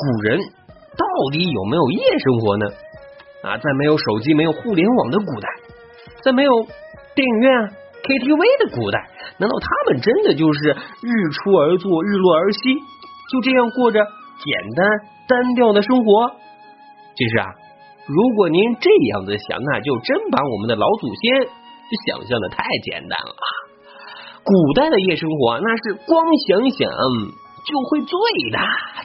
古人到底有没有夜生活呢？啊，在没有手机、没有互联网的古代，在没有电影院、KTV 的古代，难道他们真的就是日出而作，日落而息，就这样过着简单单调的生活？其实啊，如果您这样子想，那就真把我们的老祖先想象的太简单了。古代的夜生活，那是光想想就会醉的，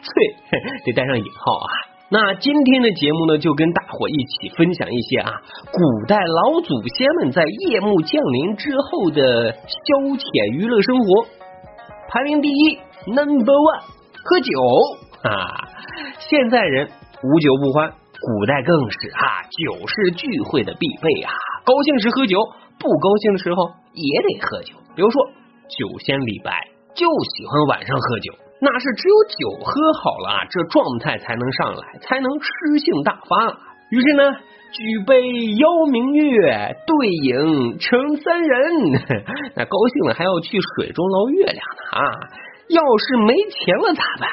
醉 得带上引号啊。那今天的节目呢，就跟大伙一起分享一些啊，古代老祖先们在夜幕降临之后的消遣娱乐生活。排名第一，Number One，喝酒啊！现在人无酒不欢，古代更是啊，酒是聚会的必备啊。高兴时喝酒，不高兴的时候也得喝酒。比如说酒仙李白就喜欢晚上喝酒。那是只有酒喝好了，这状态才能上来，才能诗性大发。于是呢，举杯邀明月，对影成三人。那高兴了还要去水中捞月亮呢啊！要是没钱了咋办？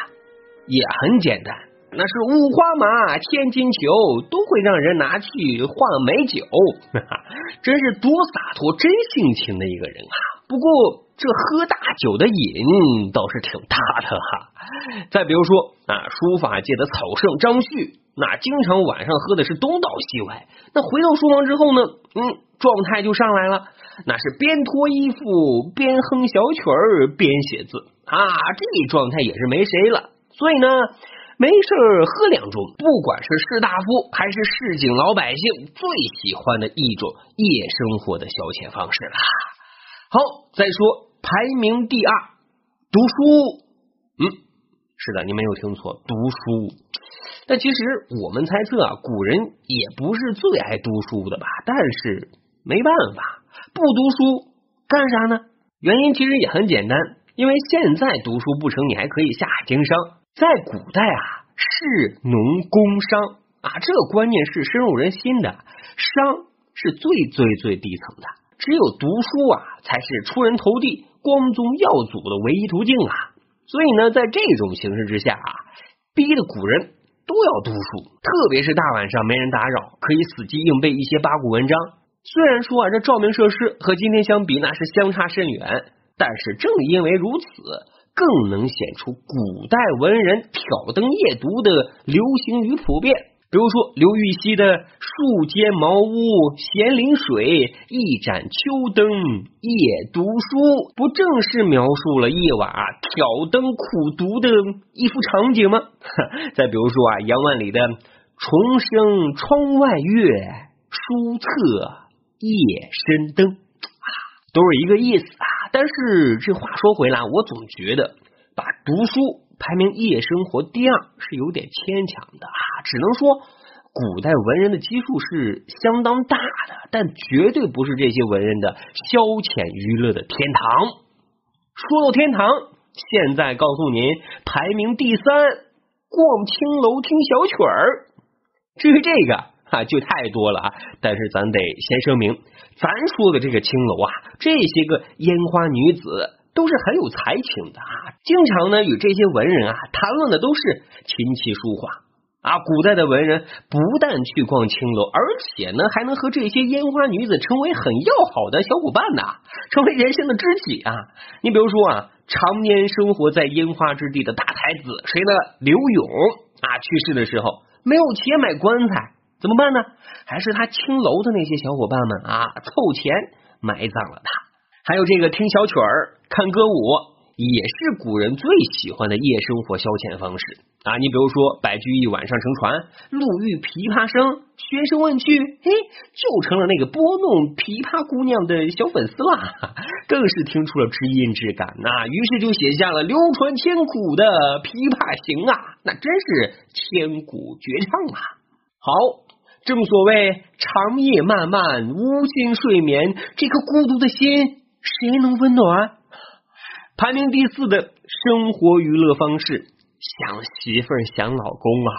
也很简单，那是五花马、千金裘都会让人拿去换美酒。真是多洒脱、真性情的一个人啊！不过。这喝大酒的瘾倒是挺大的哈。再比如说啊，书法界的草圣张旭，那经常晚上喝的是东倒西歪。那回到书房之后呢，嗯，状态就上来了，那是边脱衣服边哼小曲儿边写字啊，这状态也是没谁了。所以呢，没事喝两盅，不管是士大夫还是市井老百姓，最喜欢的一种夜生活的消遣方式了。好，再说。排名第二，读书。嗯，是的，你没有听错，读书。但其实我们猜测啊，古人也不是最爱读书的吧？但是没办法，不读书干啥呢？原因其实也很简单，因为现在读书不成，你还可以下海经商。在古代啊，士农工商啊，这个观念是深入人心的。商是最最最底层的，只有读书啊，才是出人头地。光宗耀祖的唯一途径啊！所以呢，在这种形势之下啊，逼得古人都要读书，特别是大晚上没人打扰，可以死记硬背一些八股文章。虽然说啊，这照明设施和今天相比那是相差甚远，但是正因为如此，更能显出古代文人挑灯夜读的流行与普遍。比如说刘禹锡的“树间茅屋闲临水，一盏秋灯夜读书”，不正是描述了夜晚挑灯苦读的一幅场景吗？再比如说啊，杨万里的“重生窗外月，书册夜深灯”，啊，都是一个意思啊。但是这话说回来，我总觉得把读书。排名夜生活第二是有点牵强的啊，只能说古代文人的基数是相当大的，但绝对不是这些文人的消遣娱乐的天堂。说到天堂，现在告诉您，排名第三，逛青楼听小曲儿。至于这个啊，就太多了啊。但是咱得先声明，咱说的这个青楼啊，这些个烟花女子。都是很有才情的啊，经常呢与这些文人啊谈论的都是琴棋书画啊。古代的文人不但去逛青楼，而且呢还能和这些烟花女子成为很要好的小伙伴呢，成为人生的知己啊。你比如说啊，常年生活在烟花之地的大才子谁呢？刘永啊，去世的时候没有钱买棺材，怎么办呢？还是他青楼的那些小伙伴们啊凑钱埋葬了他。还有这个听小曲儿、看歌舞，也是古人最喜欢的夜生活消遣方式啊！你比如说，白居易晚上乘船，路遇琵琶声，学生问去，嘿，就成了那个拨弄琵琶姑娘的小粉丝啦，更是听出了知音之感呐！于是就写下了流传千古的《琵琶行》啊，那真是千古绝唱啊！好，正所谓长夜漫漫，无心睡眠，这颗孤独的心。谁能温暖？排名第四的生活娱乐方式，想媳妇儿想老公啊！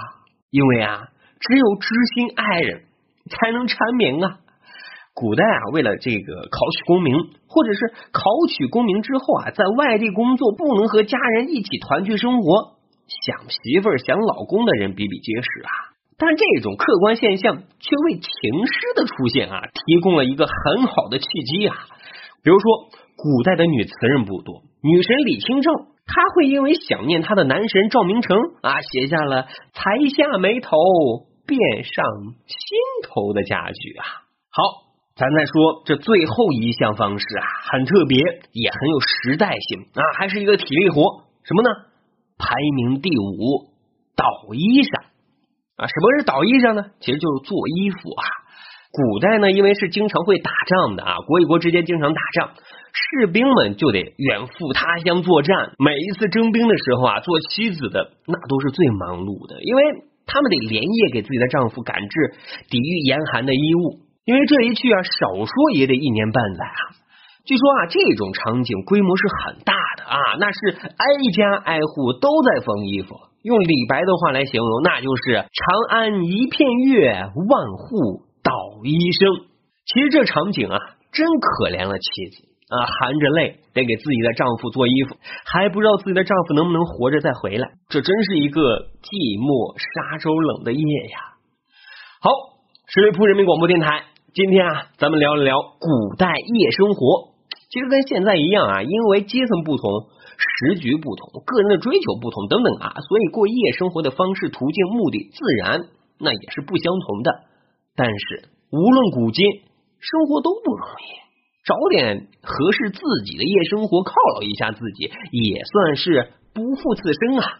因为啊，只有知心爱人才能缠绵啊。古代啊，为了这个考取功名，或者是考取功名之后啊，在外地工作不能和家人一起团聚生活，想媳妇儿、想老公的人比比皆是啊。但这种客观现象却为情诗的出现啊提供了一个很好的契机啊。比如说，古代的女词人不多，女神李清照，她会因为想念她的男神赵明诚啊，写下了“才下眉头，便上心头”的佳句啊。好，咱再说这最后一项方式啊，很特别，也很有时代性啊，还是一个体力活，什么呢？排名第五，捣衣裳啊。什么是捣衣裳呢？其实就是做衣服啊。古代呢，因为是经常会打仗的啊，国与国之间经常打仗，士兵们就得远赴他乡作战。每一次征兵的时候啊，做妻子的那都是最忙碌的，因为他们得连夜给自己的丈夫赶制抵御严寒的衣物。因为这一去啊，少说也得一年半载啊。据说啊，这种场景规模是很大的啊，那是挨家挨户都在缝衣服。用李白的话来形容，那就是“长安一片月，万户”。倒医生，其实这场景啊，真可怜了妻子啊，含着泪得给自己的丈夫做衣服，还不知道自己的丈夫能不能活着再回来，这真是一个寂寞沙洲冷的夜呀。好，十里铺人民广播电台，今天啊，咱们聊一聊古代夜生活。其实跟现在一样啊，因为阶层不同、时局不同、个人的追求不同等等啊，所以过夜生活的方式、途径、目的，自然那也是不相同的。但是，无论古今，生活都不容易，找点合适自己的夜生活犒劳一下自己，也算是不负此生啊。